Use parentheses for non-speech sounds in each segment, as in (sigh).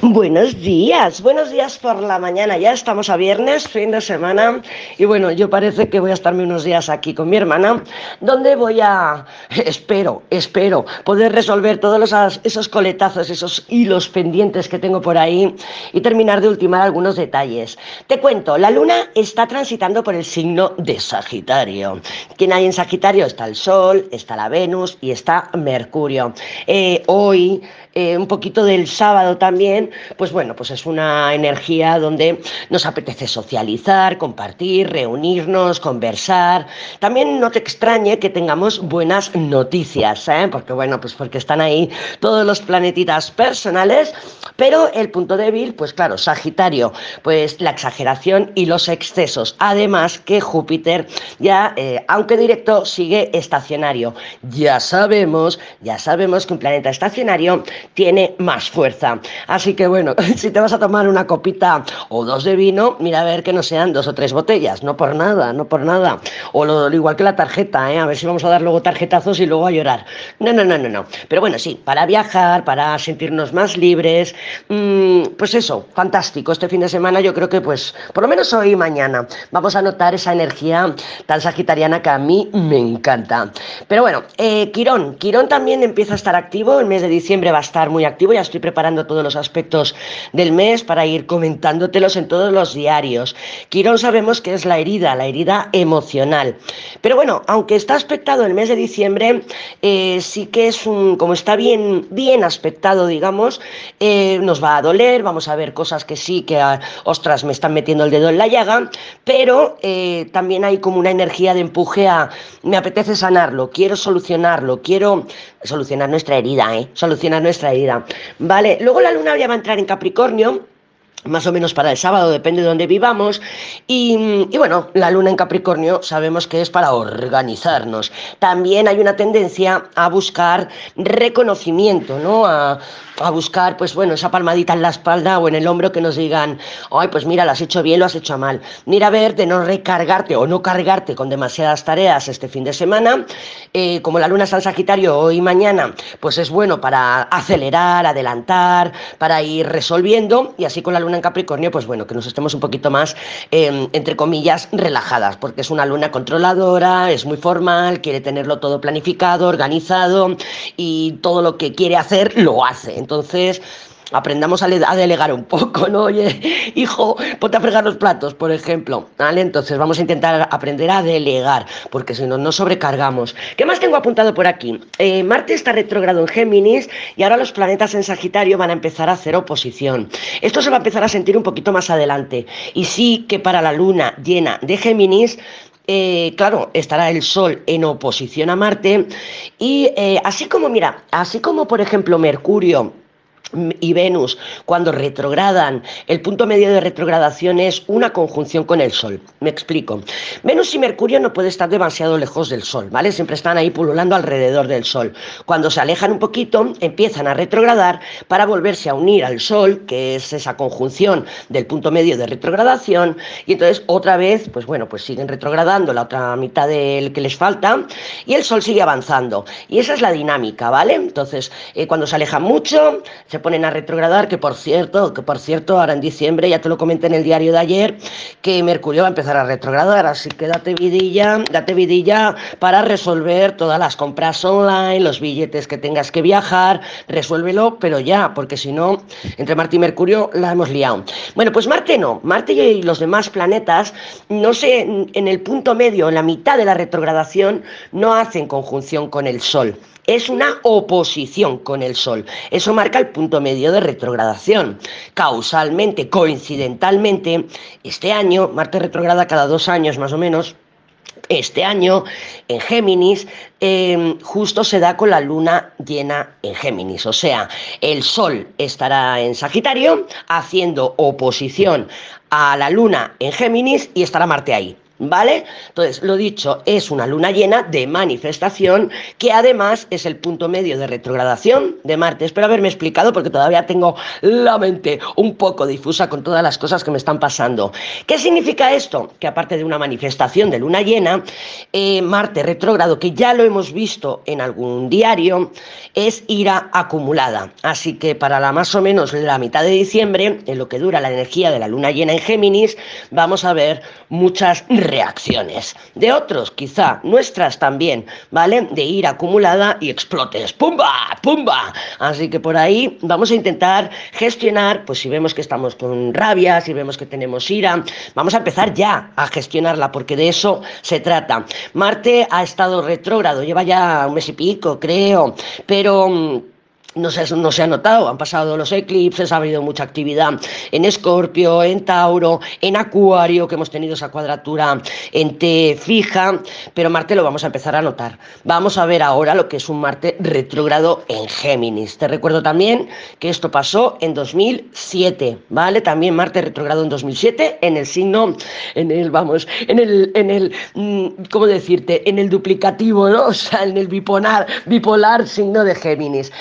(laughs) Buenos días, buenos días por la mañana. Ya estamos a viernes, fin de semana. Y bueno, yo parece que voy a estarme unos días aquí con mi hermana, donde voy a, (laughs) espero, espero, poder resolver todos los, esos coletazos, esos hilos pendientes que tengo por ahí y terminar de ultimar algunos detalles. Te cuento, la luna está transitando por el signo de Sagitario. ¿Quién hay en Sagitario? Está el Sol, está la Venus y está Mercurio. Eh, hoy eh, un poquito del sábado también, pues bueno, pues es una energía donde nos apetece socializar, compartir, reunirnos, conversar. También no te extrañe que tengamos buenas noticias, ¿eh? porque bueno, pues porque están ahí todos los planetitas personales, pero el punto débil, pues claro, Sagitario, pues la exageración y los excesos. Además que Júpiter ya, eh, aunque directo, sigue estacionario. Ya sabemos, ya sabemos que un planeta estacionario tiene más fuerza. Así que bueno, (laughs) si te vas a tomar una copita o dos de vino, mira a ver que no sean dos o tres botellas, no por nada, no por nada. O lo, igual que la tarjeta, ¿eh? a ver si vamos a dar luego tarjetazos y luego a llorar. No, no, no, no, no. Pero bueno, sí, para viajar, para sentirnos más libres, pues eso, fantástico. Este fin de semana yo creo que pues, por lo menos hoy y mañana, vamos a notar esa energía tan sagitariana que a mí me encanta. Pero bueno, eh, Quirón, Quirón también empieza a estar activo, el mes de diciembre va a estar muy activo, ya estoy preparando todos los aspectos del mes para ir comentándotelos en todos los diarios. Quirón sabemos que es la herida, la herida emocional. Pero bueno, aunque está aspectado el mes de diciembre, eh, sí que es un, como está bien, bien aspectado, digamos, eh, nos va a doler, vamos a ver cosas que sí, que ah, ostras, me están metiendo el dedo en la llaga, pero eh, también hay como una energía de empuje a, me apetece sanarlo, quiero solucionarlo, quiero solucionar nuestra herida, ¿eh? Solucionar nuestra herida. Vale, luego la luna ya va a entrar en Capricornio más o menos para el sábado, depende de dónde vivamos. Y, bueno, la luna en Capricornio sabemos que es para organizarnos. También hay una tendencia a buscar reconocimiento, ¿no? A, a, buscar, pues bueno, esa palmadita en la espalda o en el hombro que nos digan, ay, pues mira, lo has hecho bien, lo has hecho mal. Mira a ver de no recargarte o no cargarte con demasiadas tareas este fin de semana. Eh, como la luna está en Sagitario hoy y mañana, pues es bueno para acelerar, adelantar, para ir resolviendo y así con la luna en Capricornio, pues bueno, que nos estemos un poquito más, eh, entre comillas, relajadas, porque es una luna controladora, es muy formal, quiere tenerlo todo planificado, organizado y todo lo que quiere hacer lo hace. Entonces, aprendamos a, delegar un poco, ¿no? Oye, (laughs) hijo, ponte a fregar los platos, por ejemplo, ¿vale? Entonces vamos a intentar aprender a delegar, porque si no, no sobrecargamos. ¿Qué más tengo apuntado por aquí? Eh, Marte está retrogrado en Géminis y ahora los planetas en Sagitario van a empezar a hacer oposición. Esto se va a empezar a sentir un poquito más adelante. Y sí que para la luna llena de Géminis, eh, claro, estará el Sol en oposición a Marte y eh, así como, mira, así como por ejemplo Mercurio y Venus, cuando retrogradan, el punto medio de retrogradación es una conjunción con el Sol. Me explico. Venus y Mercurio no pueden estar demasiado lejos del Sol, ¿vale? Siempre están ahí pululando alrededor del Sol. Cuando se alejan un poquito, empiezan a retrogradar para volverse a unir al Sol, que es esa conjunción del punto medio de retrogradación, y entonces otra vez, pues bueno, pues siguen retrogradando la otra mitad del que les falta, y el Sol sigue avanzando. Y esa es la dinámica, ¿vale? Entonces, eh, cuando se alejan mucho, se ponen a retrogradar, que por cierto, que por cierto, ahora en diciembre, ya te lo comenté en el diario de ayer, que Mercurio va a empezar a retrogradar, así que date vidilla, date vidilla para resolver todas las compras online, los billetes que tengas que viajar, resuélvelo, pero ya, porque si no, entre Marte y Mercurio la hemos liado. Bueno, pues Marte no, Marte y los demás planetas, no sé, en el punto medio, en la mitad de la retrogradación, no hacen conjunción con el Sol es una oposición con el Sol. Eso marca el punto medio de retrogradación. Causalmente, coincidentalmente, este año, Marte retrograda cada dos años más o menos, este año en Géminis em, justo se da con la luna llena en Géminis, o sea, el Sol estará en Sagitario haciendo oposición a la luna en Géminis y estará Marte ahí. ¿Vale? Entonces, lo dicho, es una luna llena de manifestación que además es el punto medio de retrogradación de Marte. Espero haberme explicado porque todavía tengo la mente un poco difusa con todas las cosas que me están pasando. ¿Qué significa esto? Que aparte de una manifestación de luna llena, eh, Marte retrógrado, que ya lo hemos visto en algún diario, es ira acumulada. Así que para la más o menos la mitad de diciembre, en lo que dura la energía de la luna llena en Géminis, vamos a ver muchas reacciones. De otros, quizá nuestras también, ¿vale? De ira acumulada y explotes. ¡Pumba! ¡Pumba! Así que por ahí vamos a intentar gestionar, pues si vemos que estamos con rabia, si vemos que tenemos ira, vamos a empezar ya a gestionarla, porque de eso se trata. Marte ha estado retrógrado, lleva ya un mes y pico, creo, pero mm, no se, no se ha notado, han pasado los eclipses, ha habido mucha actividad en Escorpio, en Tauro, en Acuario, que hemos tenido esa cuadratura en T fija, pero Marte lo vamos a empezar a notar. Vamos a ver ahora lo que es un Marte retrógrado en Géminis. Te recuerdo también que esto pasó en 2007, ¿vale? También Marte retrógrado en 2007 en el signo, en el, vamos, en el, en el, mm, ¿cómo decirte? En el duplicativo, ¿no? (laughs) O sea, en el bipolar, bipolar signo de Géminis,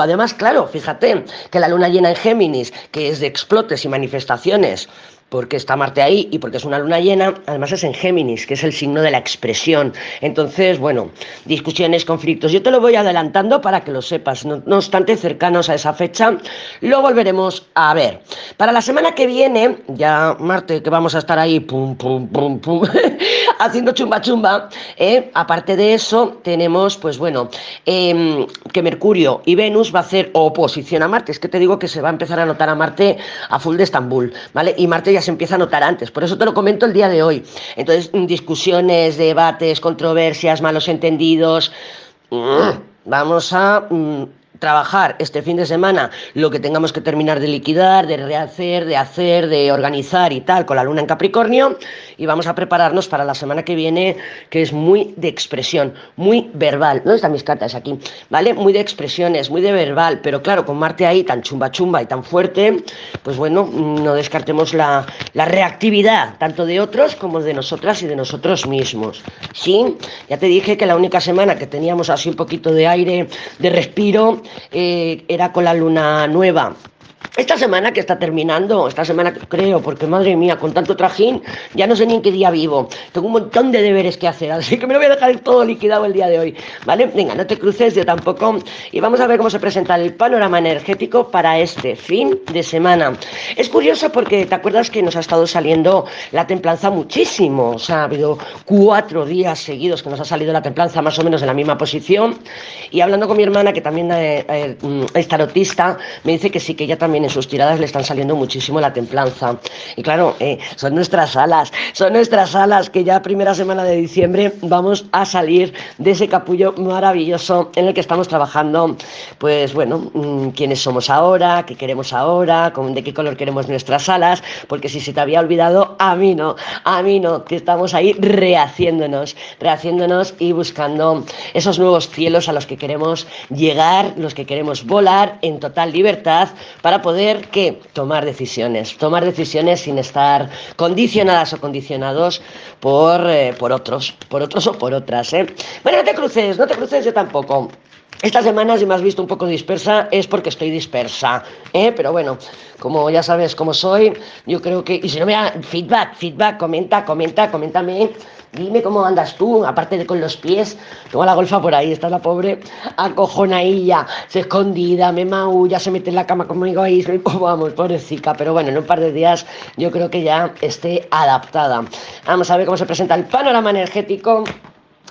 Además, claro, fíjate que la luna llena en Géminis, que es de explotes y manifestaciones, porque está Marte ahí y porque es una luna llena, además es en Géminis, que es el signo de la expresión. Entonces, bueno, discusiones, conflictos. Yo te lo voy adelantando para que lo sepas. No, obstante, cercanos a esa fecha, lo volveremos a ver. Para la semana que viene, ya Marte, que vamos a estar ahí, pum, pum, pum, pum, (laughs) haciendo chumba chumba, ¿eh? aparte de eso, tenemos, pues bueno, em, que Mercurio y Venus va a hacer oposición a Marte. Es que te digo que se va a empezar a notar a Marte a full de Estambul, ¿vale? Y Marte ya se empieza a notar antes. Por eso te lo comento el día de hoy. Entonces, discusiones, debates, controversias, malos entendidos. Mm, vamos a mm, trabajar este fin de semana lo que tengamos que terminar de liquidar, de rehacer, de hacer, de organizar y tal con la luna en Capricornio y vamos a prepararnos para la semana que viene que es muy de expresión, muy verbal. ¿Dónde están mis cartas aquí? ¿Vale? Muy de expresiones, muy de verbal, pero claro, con Marte ahí tan chumba chumba y tan fuerte, pues bueno, no descartemos la, la reactividad tanto de otros como de nosotras y de nosotros mismos. ¿Sí? Ya te dije que la única semana que teníamos así un poquito de aire, de respiro, eh, era con la luna nueva. Esta semana que está terminando, esta semana creo, porque madre mía, con tanto trajín, ya no sé ni en qué día vivo. Tengo un montón de deberes que hacer, así que me lo voy a dejar todo liquidado el día de hoy. ¿Vale? Venga, no te cruces, yo tampoco. Y vamos a ver cómo se presenta el panorama energético para este fin de semana. Es curioso porque te acuerdas que nos ha estado saliendo la templanza muchísimo. O sea, ha habido cuatro días seguidos que nos ha salido la templanza más o menos en la misma posición. Y hablando con mi hermana, que también eh, eh, es tarotista, me dice que sí, que ella también sus tiradas le están saliendo muchísimo la templanza. Y claro, eh, son nuestras alas, son nuestras alas que ya primera semana de diciembre vamos a salir de ese capullo maravilloso en el que estamos trabajando, pues bueno, mm, quiénes somos ahora, qué queremos ahora, de qué color queremos nuestras alas, porque si se te había olvidado, a mí no, a mí no, que estamos ahí rehaciéndonos, rehaciéndonos y buscando esos nuevos cielos a los que queremos llegar, los que queremos volar en total libertad para poder que tomar decisiones, tomar decisiones sin estar condicionadas o condicionados por, eh, por otros, por otros o por otras. ¿eh? Bueno, no te cruces, no te cruces yo tampoco. Esta semana, si me has visto un poco dispersa, es porque estoy dispersa, ¿eh? Pero bueno, como ya sabes cómo soy, yo creo que... Y si no me da feedback, feedback, comenta, comenta, coméntame Dime cómo andas tú, aparte de con los pies. Tengo la golfa por ahí, está la pobre acojonadilla, se escondida, me maulla, se mete en la cama conmigo ahí. Vamos, pobrecita. Pero bueno, en un par de días yo creo que ya esté adaptada. Vamos a ver cómo se presenta el panorama energético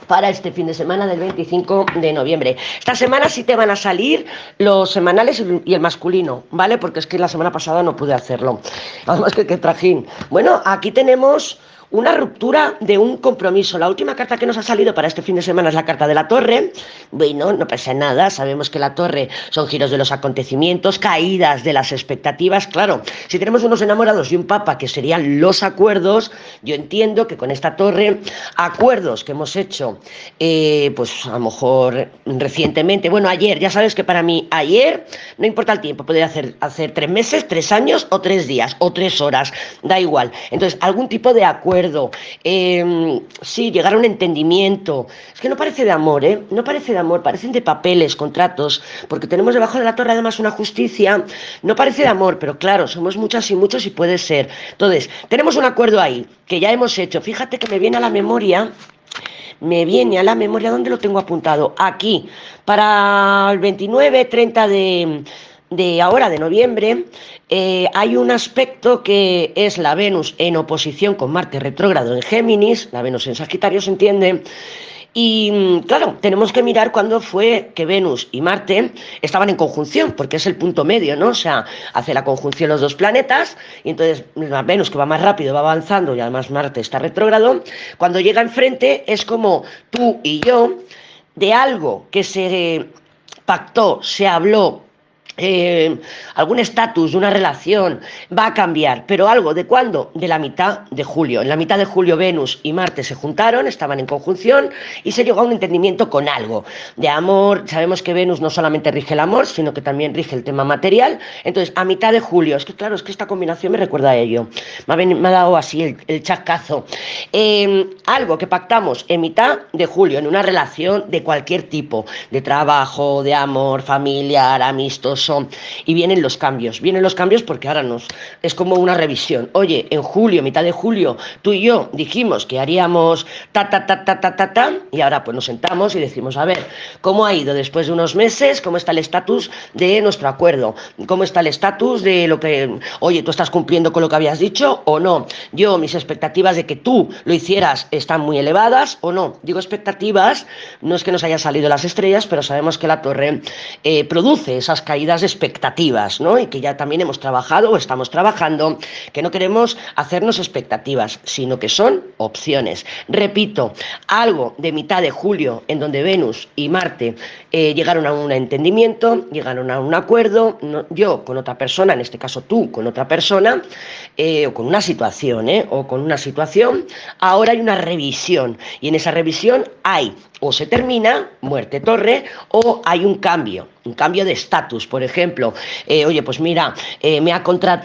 para este fin de semana del 25 de noviembre. Esta semana sí te van a salir los semanales y el masculino, ¿vale? Porque es que la semana pasada no pude hacerlo. (laughs) Vamos, que qué trajín. Bueno, aquí tenemos una ruptura de un compromiso. La última carta que nos ha salido para este fin de semana es la carta de la torre. Bueno, no pasa nada, sabemos que la torre son giros de los acontecimientos, caídas de las expectativas. Claro, si tenemos unos enamorados y un papa que serían los acuerdos, yo entiendo que con esta torre, acuerdos que hemos hecho, eh, pues a lo mejor recientemente, bueno, ayer, ya sabes que para mí ayer no importa el tiempo, puede hacer, hacer tres meses, tres años o tres días o tres horas, da igual. Entonces, algún tipo de acuerdo acuerdo, em, sí, llegar a un entendimiento. Es que no parece de amor, ¿eh? No parece de amor, parecen de papeles, contratos, porque tenemos debajo de la torre además una justicia. No parece de amor, pero claro, somos muchas y muchos y puede ser. Entonces, tenemos un acuerdo ahí que ya hemos hecho. Fíjate que me viene a la memoria me viene a la memoria, ¿dónde lo tengo apuntado? Aquí, para el 29, 30 de, de ahora, de noviembre, eh, hay un aspecto que es la Venus en oposición con Marte retrógrado en Géminis, la Venus en Sagitario se entiende, y mm, claro, tenemos que mirar cuándo fue que Venus y Marte estaban en conjunción, porque es el punto medio, ¿no? O sea, hace la conjunción los dos planetas, y entonces Venus que va más rápido va avanzando y además Marte está retrógrado, cuando llega enfrente es como tú y yo, de algo que se pactó, se habló, eh, algún estatus una relación va a cambiar, pero algo de cuándo? De la mitad de julio. En la mitad de julio Venus y Marte se juntaron, estaban en conjunción y se llegó a un entendimiento con algo de amor. Sabemos que Venus no solamente rige el amor, sino que también rige el tema material. Entonces, a mitad de julio, es que claro, es que esta combinación me recuerda a ello. Me ha, dado así el, chascazo. Em, algo que pactamos en mitad de julio, en una relación de cualquier tipo, de trabajo, de amor, familiar, y vienen los cambios. Vienen los cambios porque ahora nos es como una revisión. Oye, en julio, mitad de julio, tú y yo dijimos que haríamos ta ta ta ta ta ta ta y ahora pues nos sentamos y decimos, a ver, ¿cómo ha ido después de unos meses? ¿Cómo está el estatus de nuestro acuerdo? ¿Cómo está el estatus de lo que, oye, tú estás cumpliendo con lo que habías dicho o no? Yo, mis expectativas de que tú lo hicieras están muy elevadas o no. Digo expectativas, no es que nos haya salido las estrellas, pero sabemos que la torre eh, produce esas caídas expectativas, ¿no? Y que ya también hemos trabajado o estamos trabajando, que no queremos hacernos expectativas, sino que son opciones. Repito, algo de mitad de julio en donde Venus y Marte eh, llegaron a un entendimiento, llegaron a un acuerdo, yo con otra persona, en este caso tú con otra persona, eh, o con una situación, ¿eh? o con una situación, ahora hay una revisión y en esa revisión hay o se termina, muerte torre, o hay un cambio, un cambio de estatus, por ejemplo. Eh, oye, pues mira, eh, me, ha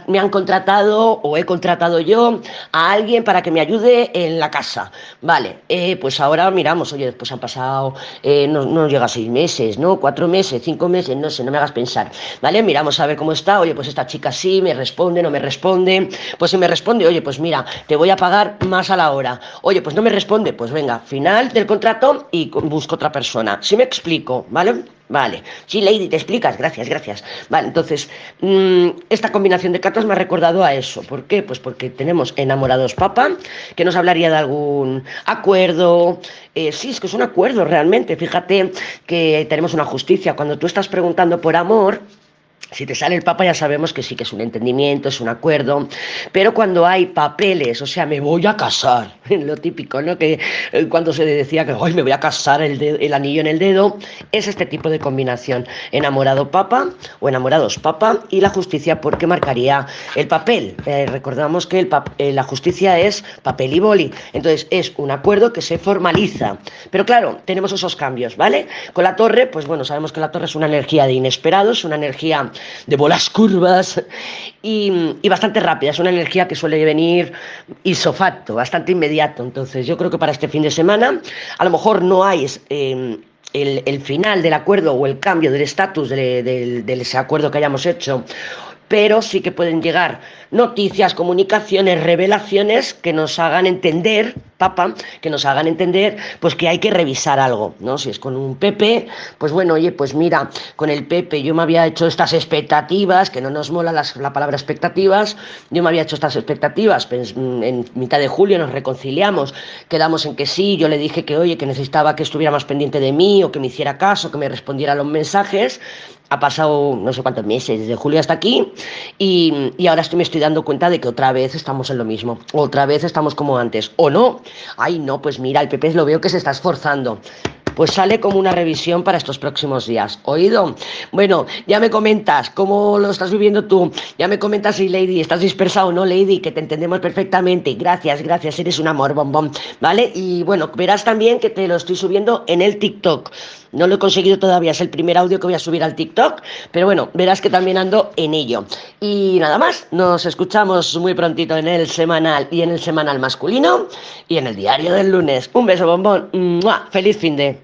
me, han contratado o he contratado yo a alguien para que me ayude en la casa. Vale, eh, pues ahora miramos, oye, pues han pasado, no, no, llega seis meses, ¿no? Cuatro meses, cinco meses, no sé, no me hagas pensar. Vale, miramos a ver cómo está. Oye, pues esta chica sí, me responde, no me responde. Pues si me responde, oye, pues mira, te voy a pagar más a la hora. Oye, pues no me responde, pues venga, final del contrato y busco otra persona. Si me explico, ¿vale? Vale. Sí, Lady, te explicas. Gracias, gracias. Vale, entonces, mm, esta combinación de cartas me ha recordado a eso. ¿Por qué? Pues porque tenemos enamorados papa, que nos hablaría de algún acuerdo. Eh, sí, es que es un acuerdo realmente. Fíjate que tenemos una justicia. Cuando tú estás preguntando por amor, si te sale el Papa ya sabemos que sí que es un entendimiento, es un acuerdo, pero cuando hay papeles, o sea, me voy a casar, (laughs) lo típico, ¿no? Que eh, cuando se decía que hoy me voy a casar el, el, anillo en el dedo, es este tipo de combinación, enamorado Papa o enamorados Papa y la justicia porque marcaría el papel. Eh, recordamos que el eh, la justicia es papel y boli, entonces es un acuerdo que se formaliza, pero claro, tenemos esos cambios, ¿vale? Con la torre, pues bueno, sabemos que la torre es una energía de inesperados, una energía de bolas curvas y, bastante rápida. Es una energía que suele venir isofacto, bastante inmediato. Entonces, yo creo que para este fin de semana, a lo mejor no hay. Eh, el, final del acuerdo o el cambio del estatus de, de ese acuerdo que hayamos hecho pero sí que pueden llegar noticias, comunicaciones, revelaciones que nos hagan entender, que nos hagan entender pues que hay que revisar algo, ¿no? Si es con un Pepe, pues bueno, oye, pues mira, con el Pepe yo me había hecho estas expectativas, que no nos mola la palabra expectativas, yo me había hecho estas expectativas, pues, en mitad de julio nos reconciliamos, quedamos en que sí, yo le dije que oye, que necesitaba que estuviera más pendiente de mí o que me hiciera caso, que me respondiera a los mensajes, ha pasado no sé cuántos meses, desde julio hasta aquí, y, y, ahora estoy, me estoy dando cuenta de que otra vez estamos en lo mismo, otra vez estamos como antes, o no, ay no, pues mira, el PP lo veo que se está esforzando. Pues sale como una revisión para estos próximos días. ¿Oído? Bueno, ya me comentas cómo lo estás viviendo tú. Ya me comentas si, Lady, estás dispersa o no, Lady, que te entendemos perfectamente. Gracias, gracias, eres un amor, bombón. ¿Vale? Y bueno, verás también que te lo estoy subiendo en el TikTok. No lo he conseguido todavía, es el primer audio que voy a subir al TikTok, pero bueno, verás que también ando en ello. Y nada más, nos escuchamos muy prontito en el semanal y en el semanal masculino y en el diario del lunes. Un beso bombón, feliz fin de...